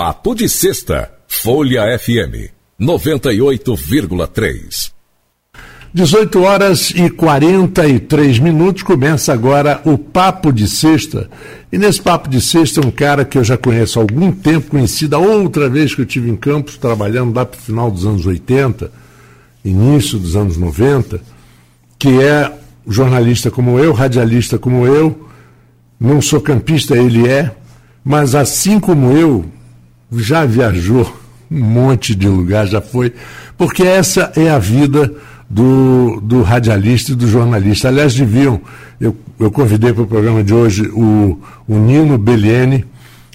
Papo de Sexta, Folha FM 98,3. 18 horas e 43 minutos, começa agora o Papo de Sexta. E nesse Papo de Sexta, um cara que eu já conheço há algum tempo, conheci da outra vez que eu tive em Campos, trabalhando lá para o final dos anos 80, início dos anos 90, que é jornalista como eu, radialista como eu, não sou campista, ele é, mas assim como eu, já viajou um monte de lugar, já foi, porque essa é a vida do, do radialista e do jornalista. Aliás, deviam, eu, eu convidei para o programa de hoje o, o Nino Beliene.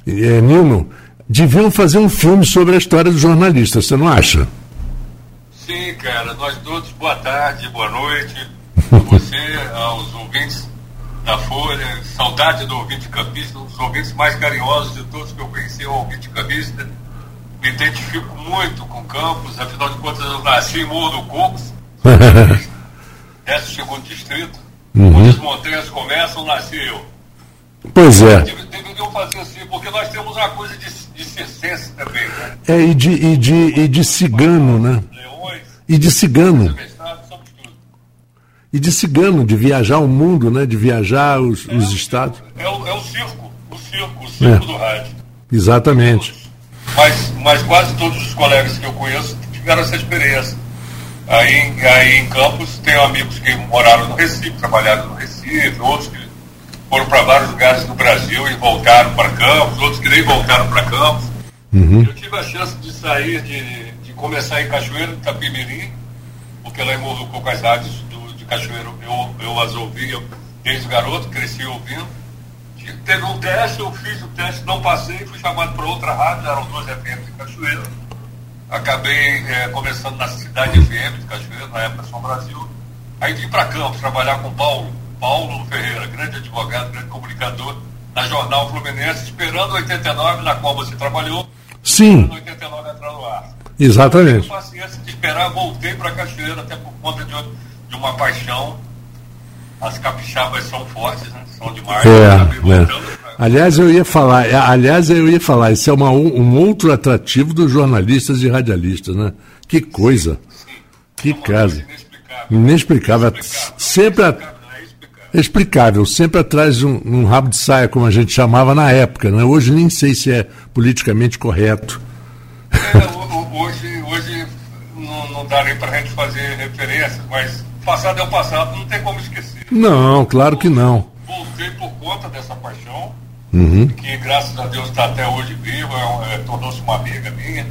É, Nino, deviam fazer um filme sobre a história do jornalista, você não acha? Sim, cara, nós todos, boa tarde, boa noite, a você, aos ouvintes da Folha, saudade do ouvinte campista, um dos ouvintes mais carinhosos de todos que eu conheci, o ouvinte campista. Me identifico muito com Campos, afinal de contas eu nasci em Morro do Cocos, Décimo segundo distrito. Uhum. Onde as montanhas começam, nasci eu. Pois é. Deveriam fazer assim, porque nós temos uma coisa de, de circense também, né? É, e de, e de, e de cigano, né? Leões. E de cigano. E de cigano, de viajar o mundo, né? De viajar os, é, os estados. É o, é o circo, o circo, o circo é. do rádio. Exatamente. Mas, mas quase todos os colegas que eu conheço tiveram essa experiência. Aí, aí em Campos tem amigos que moraram no Recife, trabalharam no Recife, outros que foram para vários lugares do Brasil e voltaram para Campos, outros que nem voltaram para Campos. Uhum. Eu tive a chance de sair, de, de começar em Cachoeiro, Itapimirim, porque lá em Morro do rádios Cachoeiro eu, eu as ouvia desde garoto, cresci ouvindo. Teve um teste, eu fiz o teste, não passei, fui chamado para outra rádio, eram duas FM de Cachoeiro acabei é, começando na cidade FM de Cachoeira, na época São Brasil. Aí vim para Campos trabalhar com Paulo, Paulo Ferreira, grande advogado, grande comunicador, na Jornal Fluminense, esperando 89, na qual você trabalhou. Sim. 89 entrar no ar. Exatamente. Eu paciência de esperar, voltei para Cachoeira, até por conta de, de uma paixão. As capixabas são fortes, né? São demais. É, né? Aliás, eu ia falar, é, aliás, eu ia falar, isso é uma, um outro atrativo dos jornalistas e radialistas, né? Que coisa. Sim, sim. Que é caso. Inexplicável. inexplicável. Sempre a... É explicável, sempre atrás de um, um, rabo de saia, como a gente chamava na época. Né? Hoje nem sei se é politicamente correto. É, hoje hoje não, não dá nem para a gente fazer referência, mas passado é o passado, não tem como esquecer. Não, claro que não. Voltei por conta dessa paixão uhum. que graças a Deus está até hoje viva, é, é, tornou-se uma amiga minha.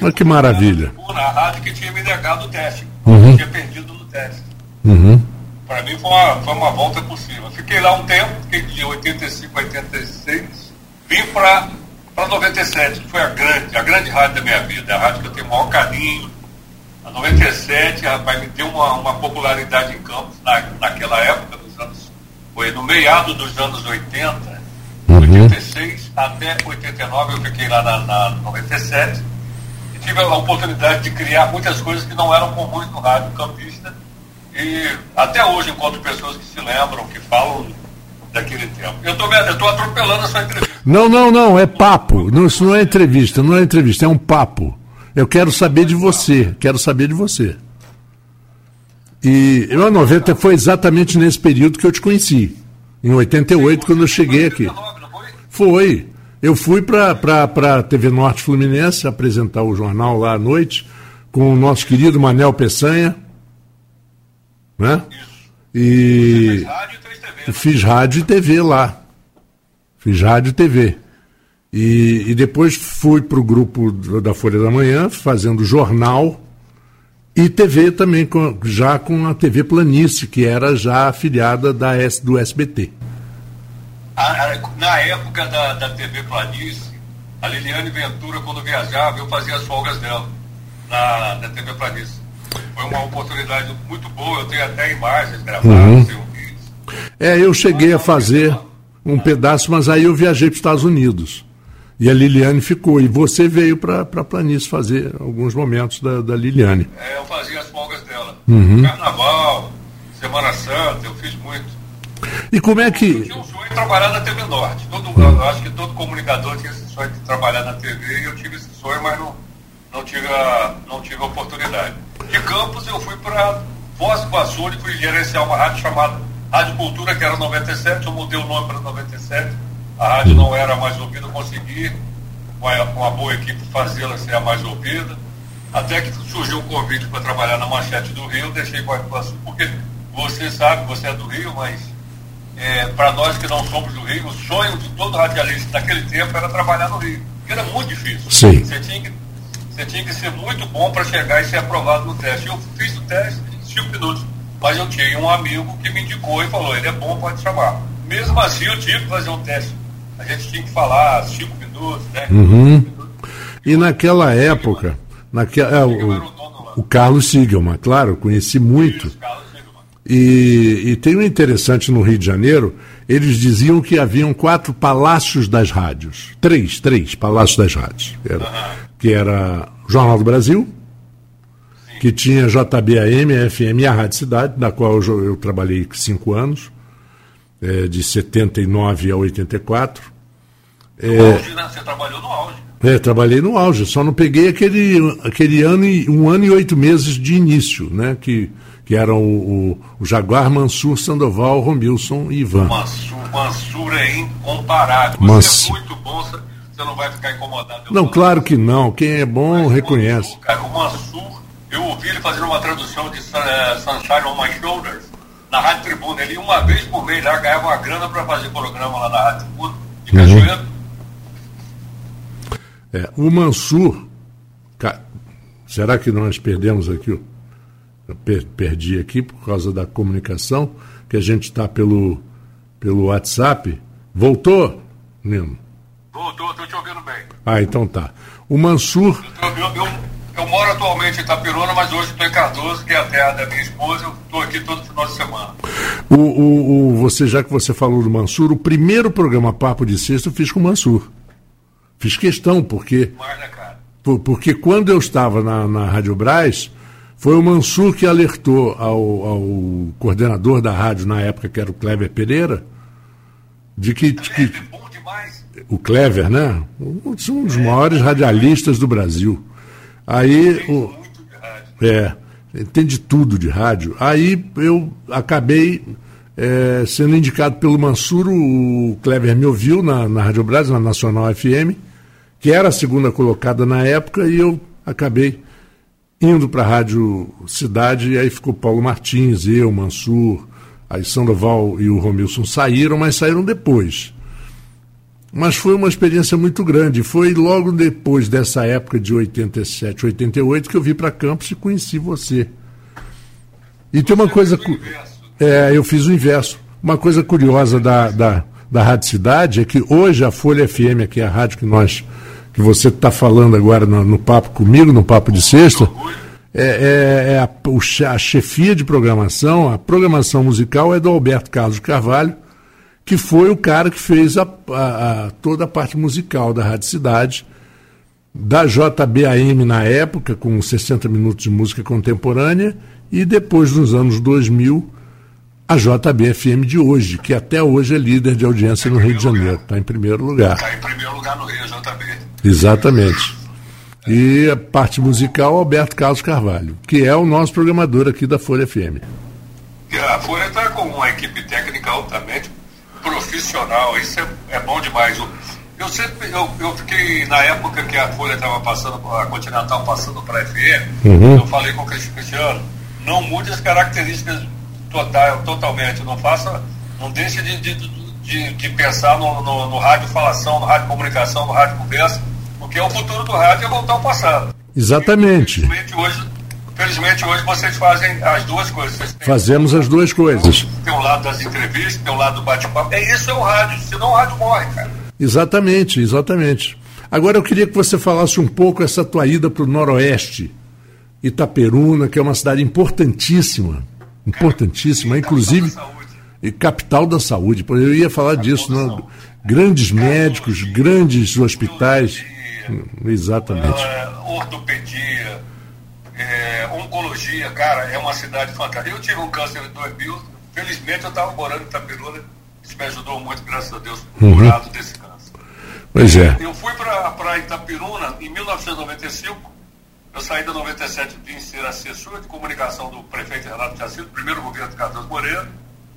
Olha que maravilha. Na rádio que tinha me negado o teste, uhum. tinha perdido no teste. Uhum. Para mim foi uma, foi uma volta cima. Fiquei lá um tempo, fiquei de 85 a 86, vim para 97, que foi a grande, a grande rádio da minha vida, a rádio que eu tenho o maior carinho. A 97, rapaz, me deu uma, uma popularidade em Campos na, naquela época, dos anos, foi no meado dos anos 80, 86 até 89, eu fiquei lá na, na 97 e tive a oportunidade de criar muitas coisas que não eram comuns no rádio campista e até hoje encontro pessoas que se lembram, que falam daquele tempo. Eu estou atropelando a sua entrevista. Não, não, não, é papo. Não, isso não é entrevista, não é entrevista, é um papo. Eu quero saber de você, quero saber de você. E eu, a 90 foi exatamente nesse período que eu te conheci. Em 88, quando eu cheguei aqui. Foi. Eu fui para a TV Norte Fluminense apresentar o jornal lá à noite com o nosso querido Manel Peçanha. Né? E. Fiz rádio e TV lá. Fiz rádio e TV. E, e depois fui para o grupo da Folha da Manhã, fazendo jornal e TV também, com, já com a TV Planície, que era já afiliada da S, do SBT na época da, da TV Planície, a Liliane Ventura, quando viajava, eu fazia as folgas dela na, na TV Planície. Foi uma oportunidade muito boa, eu tenho até imagens gravadas, uhum. É, eu cheguei a fazer um pedaço, mas aí eu viajei para os Estados Unidos. E a Liliane ficou. E você veio para a Planície fazer alguns momentos da, da Liliane. É, eu fazia as folgas dela. Uhum. Carnaval, Semana Santa, eu fiz muito. E como é que. Eu tinha um sonho de trabalhar na TV Norte. Todo, hum. Eu acho que todo comunicador tinha esse sonho de trabalhar na TV e eu tive esse sonho, mas não, não, tive, a, não tive a oportunidade. De Campos eu fui para Foz do Iguaçu e fui gerenciar uma rádio chamada Rádio Cultura, que era 97, eu mudei o nome para 97. A rádio não era mais ouvida, eu consegui, com uma boa equipe, fazê-la ser a mais ouvida. Até que surgiu o convite para trabalhar na Manchete do Rio, eu deixei Foz do Iguaçu, porque você sabe, você é do Rio, mas é, para nós que não somos do Rio, o sonho de todo radialista naquele tempo era trabalhar no Rio. Era muito difícil. Sim. Você tinha que, você tinha que ser muito bom para chegar e ser aprovado no teste. Eu fiz o teste em cinco minutos, mas eu tinha um amigo que me indicou e falou: ele é bom, pode chamar. Mesmo assim, eu tive que fazer um teste. A gente tinha que falar cinco minutos, né? Uhum. Minutos. E naquela época, naquela, é, o, o, Carlos Sigelman, claro, conheci muito. Isso, e, e tem um interessante no Rio de Janeiro, eles diziam que haviam quatro palácios das rádios. Três, três palácios das rádios. Era, que era Jornal do Brasil, que tinha JBAM, FM e a Rádio Cidade, da qual eu, eu trabalhei cinco anos, é, de 79 a 84. No é, auge, né? Você trabalhou no auge. É, trabalhei no auge, só não peguei aquele, aquele ano e, um ano e oito meses de início, né? Que que eram o, o, o Jaguar, Mansur, Sandoval, Romilson e Ivan. Mansur, Mansur é incomparável. Você é muito bom, você não vai ficar incomodado. Não, claro que não. Quem é bom Mas reconhece. Mansur, cara, o Mansur, eu ouvi ele fazendo uma tradução de uh, Sunshine on My Shoulders na Rádio Tribuna. Ele uma vez por mês lá ganhava uma grana para fazer programa lá na Rádio Tribuna de. Cachoeiro. Uhum. É, o Mansur, será que nós perdemos aqui? per, perdi aqui por causa da comunicação, que a gente está pelo, pelo WhatsApp. Voltou, Nino? Voltou, estou te ouvindo bem. Ah, então tá. O Mansur. Eu, eu, eu, moro atualmente em Itapirona, mas hoje estou em Cardoso, que é a terra da minha esposa. Eu estou aqui todo final de semana. O, o, o, você, já que você falou do Mansur, o primeiro programa Papo de Sexta eu fiz com o Mansur. Fiz questão, porque. Mas, né, cara? Por, porque quando eu estava na, na Rádio Braz foi o Mansur que alertou ao, ao, coordenador da rádio na época, que era o Clever Pereira, de que. que o Clever, né? Um, um dos maiores radialistas do Brasil. Aí. O, é, entende tudo de rádio. Aí eu acabei é, sendo indicado pelo Mansur, o Clever me ouviu na, na Rádio Brasil, na Nacional FM, que era a segunda colocada na época, e eu acabei indo para a Rádio Cidade, e aí ficou Paulo Martins, eu, Mansur, aí Sandoval e o Romilson saíram, mas saíram depois. Mas foi uma experiência muito grande. Foi logo depois dessa época de 87, 88 que eu vim para Campos e conheci você. E tem uma coisa. É, eu fiz o inverso. Uma coisa curiosa da, da, da Rádio Cidade é que hoje a Folha FM, que é a rádio que nós que você está falando agora no, no, papo comigo, no papo de sexta, é, é, é a, a, chefia de programação, a programação musical é do Alberto Carlos Carvalho, que foi o cara que fez a, a, toda a parte musical da Rádio Cidade, da JBAM na época, com 60 minutos de música contemporânea, e depois, nos anos 2000, a JBFM de hoje, que até hoje é líder de audiência no Rio de Janeiro. Está em primeiro lugar. Está em primeiro lugar no Rio, JB. Exatamente. E a parte musical, Alberto Carlos Carvalho, que é o nosso programador aqui da Folha FM. A Folha está com uma equipe técnica altamente profissional, isso é, é bom demais. Eu, eu sempre, eu, eu, fiquei, na época que a Folha estava passando, a Continental passando para a FM, uhum. eu falei com o Cristiano, não mude as características total, totalmente, não faça, não deixe de, de, de, de pensar no, no, no rádio falação, no rádio comunicação, no rádio conversa, porque o futuro do rádio é voltar ao passado. Exatamente. E, hoje, felizmente hoje vocês fazem as duas coisas. Fazemos as duas coisas. Tem o lado das entrevistas, tem o lado do bate-papo. É isso é o rádio, senão o rádio morre, cara. Exatamente, exatamente. Agora eu queria que você falasse um pouco essa tua ida para o Noroeste, Itaperuna, que é uma cidade importantíssima, importantíssima, inclusive e capital da saúde. Eu ia falar disso, né? grandes médicos, grandes hospitais. Exatamente. Uh, ortopedia, oncologia, cara, é uma cidade fantástica. Eu tive um câncer em 2000, felizmente eu estava morando em Itapiruna, Isso me ajudou muito, graças a Deus, uhum. curado desse câncer. Pois é. Eu fui para Itapiruna em 1995. Eu saí da 97 vim ser assessor de comunicação do prefeito Renato Jacinto, primeiro governo de Carlos Moreira.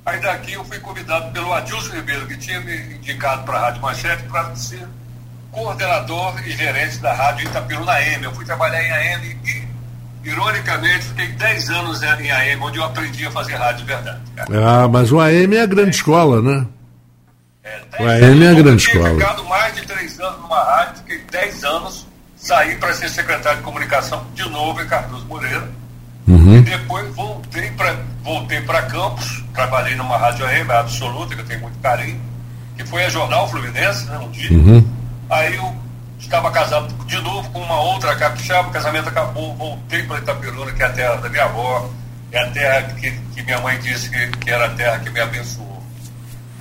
Aí daqui eu fui convidado pelo Adilson Ribeiro, que tinha me indicado para a Rádio Manchete para ser coordenador e gerente da Rádio Itapiruna AM. Eu fui trabalhar em AM e, ironicamente, fiquei 10 anos em AM, onde eu aprendi a fazer rádio de verdade. Cara. Ah, mas o AM é a grande escola, né? É, o AM é a grande escola. Eu ficado mais de 3 anos numa rádio, fiquei 10 anos, saí para ser secretário de comunicação de novo em Cardoso Moreira. Uhum. E depois voltei para voltei Campos, trabalhei numa rádio AM absoluta, que eu tenho muito carinho, que foi a Jornal Fluminense, né, um dia. Uhum. Aí eu estava casado de novo com uma outra capixaba, o casamento acabou, voltei para Itaperuna, que é a terra da minha avó, é a terra que, que minha mãe disse que, que, era a terra que me abençoou.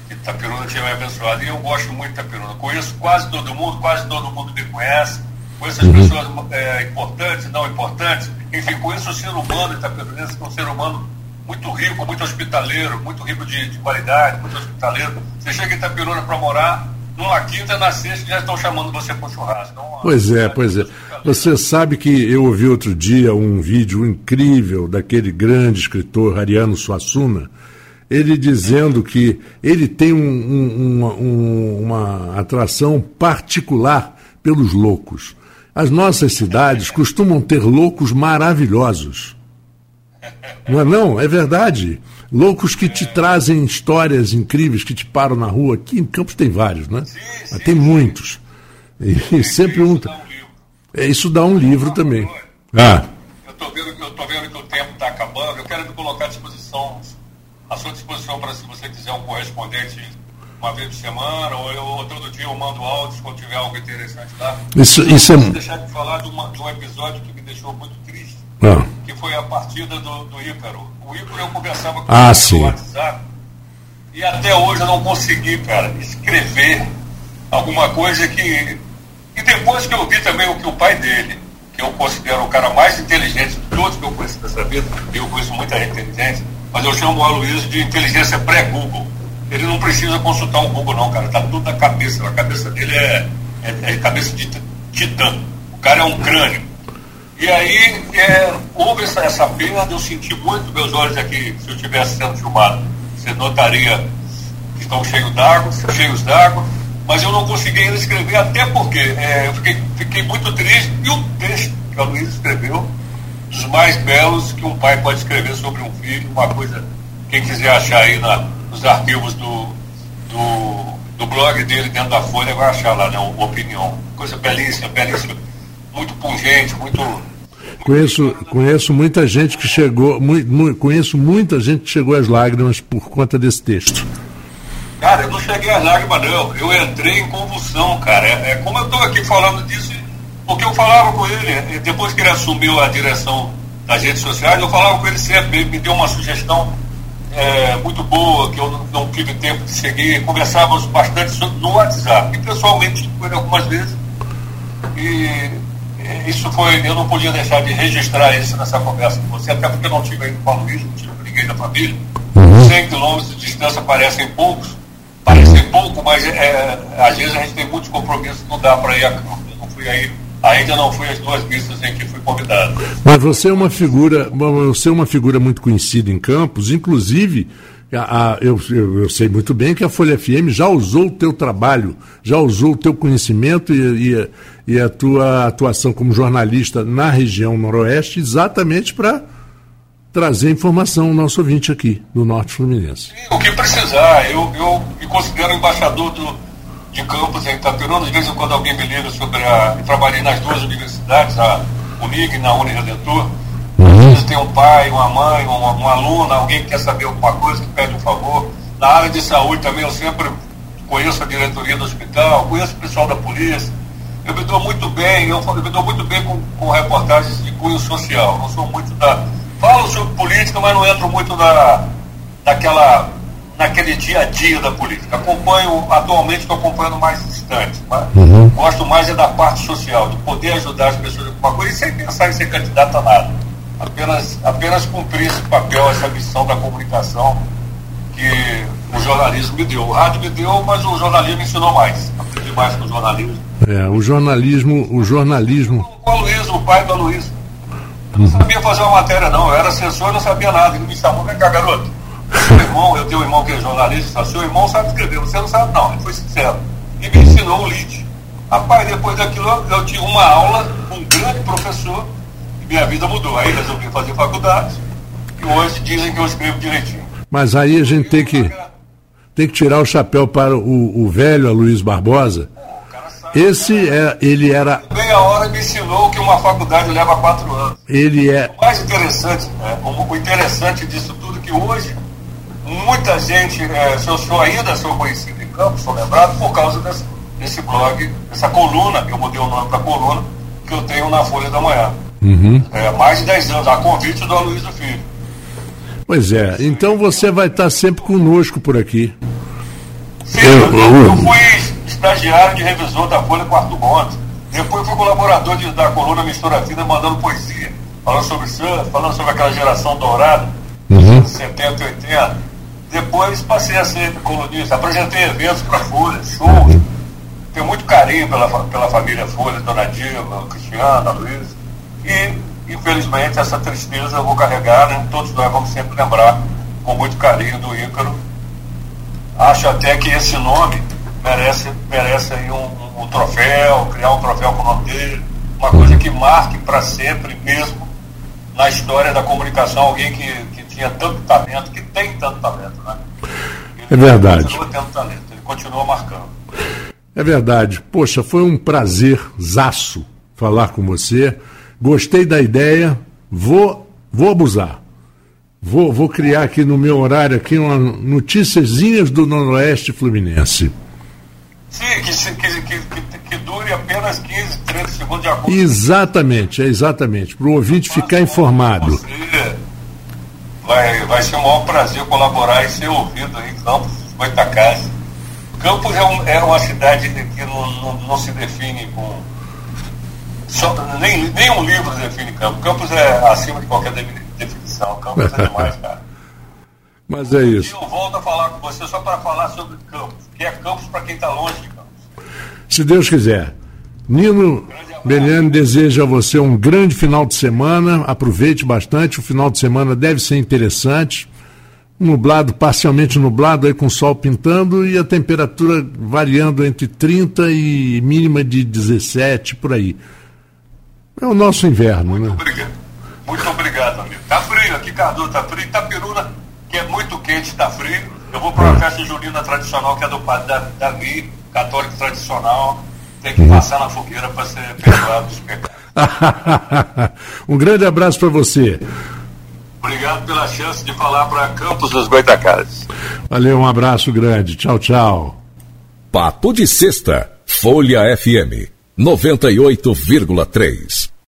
Que Itaperuna tinha me abençoado. E eu gosto muito de Itaperuna. Conheço quase todo mundo, quase todo mundo me conhece. Conheço as uhum. pessoas é, importantes, não importantes. Enfim, conheço o ser humano itaperunense, que é um ser humano muito rico, muito hospitaleiro, muito rico de, de qualidade, muito hospitaleiro. Você chega em Itaperuna para morar, numa quinta, na sexta, já estão chamando você para churrasco. Então, pois é, pois é. Você sabe que eu ouvi outro dia um vídeo incrível daquele grande escritor Ariano Suassuna, ele dizendo que ele tem um, um, um, uma atração particular pelos loucos. As nossas cidades costumam ter loucos maravilhosos. Não é não? É verdade. Loucos que te trazem histórias incríveis, que te param na rua. Aqui em Campos tem vários, né? Sim, sim, tem muitos. E, sempre um. É, isso dá um livro também. Ah. Eu estou vendo, vendo que o tempo está acabando. Eu quero me colocar à disposição, à sua disposição para se você quiser um correspondente uma vez por semana, ou, eu, ou todo dia eu mando áudios quando tiver algo interessante lá. Isso, isso é... deixar de falar de, uma, de um episódio que me deixou muito triste, ah. Foi a partida do, do Ícaro o Igor eu conversava com ah, ele no WhatsApp e até hoje eu não consegui, cara, escrever alguma coisa que. E depois que eu vi também o que o pai dele, que eu considero o cara mais inteligente de todos que eu conheço dessa vida, eu conheço muita gente inteligente, mas eu chamo o Aloysio de inteligência pré-Google. Ele não precisa consultar um Google, não, cara. Tá tudo na cabeça. A cabeça dele é, é, é cabeça de titã. O cara é um crânio. E aí é, houve essa, essa perda, eu senti muito, meus olhos aqui, se eu estivesse sendo filmado, você notaria que estão cheios d'água, cheios d'água, mas eu não consegui ainda escrever, até porque é, eu fiquei, fiquei muito triste, e o texto que a Luísa escreveu, dos mais belos que um pai pode escrever sobre um filho, uma coisa, quem quiser achar aí na, nos arquivos do, do, do blog dele dentro da Folha vai achar lá, né, Opinião. Coisa belíssima, belíssima muito pungente, muito. Conheço, conheço muita gente que chegou, mu, conheço muita gente que chegou às lágrimas por conta desse texto. Cara, eu não cheguei às lágrimas não, eu entrei em convulsão, cara. É, é como eu estou aqui falando disso, porque eu falava com ele, é, depois que ele assumiu a direção das redes sociais, eu falava com ele sempre, ele me deu uma sugestão é, muito boa, que eu não, não, tive tempo de seguir, conversávamos bastante no WhatsApp, e pessoalmente com ele algumas vezes. E isso foi, eu não podia deixar de registrar isso nessa conversa com você, até porque eu não tive ainda com a Luiz, não tive ninguém da família. Uhum. 100 quilômetros de distância parecem poucos, parecem pouco, mas é, às vezes a gente tem muitos compromissos, não dá para ir. Eu não fui aí, ainda não fui às duas missas em que fui convidado. Mas você é uma figura, você é uma figura muito conhecida em Campos, inclusive a, a, eu, eu, eu, sei muito bem que a Folha FM já usou o teu trabalho, já usou o teu conhecimento e, e, e a tua atuação como jornalista na região noroeste exatamente para trazer informação ao nosso ouvinte aqui, do Norte Fluminense. Sim, o que precisar. Eu, eu me considero embaixador do, de campus em Itaperuna. De vez em quando alguém me liga sobre a... Eu trabalhei nas duas universidades, a Unig e na Uniredentor Uhum. Tem um pai, uma mãe, uma, uma aluna, alguém que quer saber alguma coisa, que pede um favor. Na área de saúde também eu sempre conheço a diretoria do hospital, conheço o pessoal da polícia. Eu me dou muito bem, eu, eu me dou muito bem com, com reportagens de cunho social. Não sou muito da. Falo sobre política, mas não entro muito na, naquela, naquele dia a dia da política. Acompanho, atualmente estou acompanhando mais distante. Uhum. Gosto mais é da parte social, de poder ajudar as pessoas com alguma coisa e sem pensar em ser candidato a nada apenas, apenas cumprir esse papel, essa missão da comunicação que o jornalismo me deu. O rádio me deu, mas o jornalismo me ensinou mais. Aprendi mais com o jornalismo. É, o jornalismo, o jornalismo. O Aloysio, o pai do Aloysio. Eu não sabia fazer uma matéria, não. Eu era assessor, não sabia nada. Ele me chamou, vem cá, garoto. Seu irmão, eu tenho um irmão que é jornalista, seu irmão sabe escrever, você não sabe, não. Ele foi sincero. E me ensinou o lead. Rapaz, depois daquilo eu tinha uma aula com um grande professor e minha vida mudou. Aí resolvi fazer faculdade e hoje dizem que eu escrevo direitinho. Mas aí a gente tem que, tem que tirar o chapéu para o, o velho Luiz Barbosa. Esse é, ele era. Meia hora me ensinou que uma faculdade leva quatro anos. Ele é. O mais interessante, né, o interessante disso tudo é que hoje muita gente, é, se eu sou ainda sou conhecido em campo, sou lembrado por causa desse, desse blog, dessa coluna, que eu mudei o nome para coluna, que eu tenho na Folha da Manhã. Uhum. É, mais de 10 anos, a convite do Aloysio Filho. Pois é, então você vai estar sempre conosco por aqui. Sim, eu, eu, eu fui estagiário de revisor da Folha Arthur Monte. Depois fui colaborador de, da coluna Mistura Fina, mandando poesia, falando sobre surf, falando sobre aquela geração dourada, uhum. 70 e 80. Depois passei a ser colunista, apresentei eventos para Folha, shows. Tenho muito carinho pela, pela família Folha, Dona Dilma, Cristiana, Luiz. E, infelizmente, essa tristeza eu vou carregar, né? todos nós vamos sempre lembrar com muito carinho do Ícaro. Acho até que esse nome merece, merece aí um, um troféu, criar um troféu com o nome dele, uma coisa que marque para sempre mesmo na história da comunicação alguém que, que tinha tanto talento, que tem tanto talento, né? Ele é verdade. continua tendo talento, ele continua marcando. É verdade. Poxa, foi um prazer zaço falar com você. Gostei da ideia. Vou, vou abusar. Vou, vou criar aqui no meu horário aqui uma noticiazinhas do Noroeste Fluminense. Sim, que, que, que, que, dure apenas 15, 30 segundos de acordo. Exatamente, é exatamente. Para o ouvinte ficar informado. Você vai, vai ser um maior prazer colaborar e ser ouvido em Campos, Goitacazes. Campos é, um, é, uma cidade que não, não, não se define com. Só, nem, nem um livro define Campos. Campos é acima de qualquer definição. Campos é demais, cara. Mas é isso. E eu volto a falar com você só para falar sobre Campos, que é Campos para quem está longe de Campos. Se Deus quiser. Nino Beliane deseja a você um grande final de semana. Aproveite bastante. O final de semana deve ser interessante. Nublado, parcialmente nublado, aí com o sol pintando e a temperatura variando entre 30 e mínima de 17 por aí. É o nosso inverno, Muito né? Obrigado. Muito obrigado, amigo. Tá frio aqui, Cardoso, tá frio. Itapiruna, que é muito quente, tá frio. Eu vou para uma festa junina tradicional que é do padre Davi, católico tradicional. Tem que passar na fogueira para ser perdoado dos pecados. um grande abraço para você. Obrigado pela chance de falar para Campos dos Goitacazes. Valeu, um abraço grande. Tchau, tchau. Papo de Sexta, Folha FM 98,3.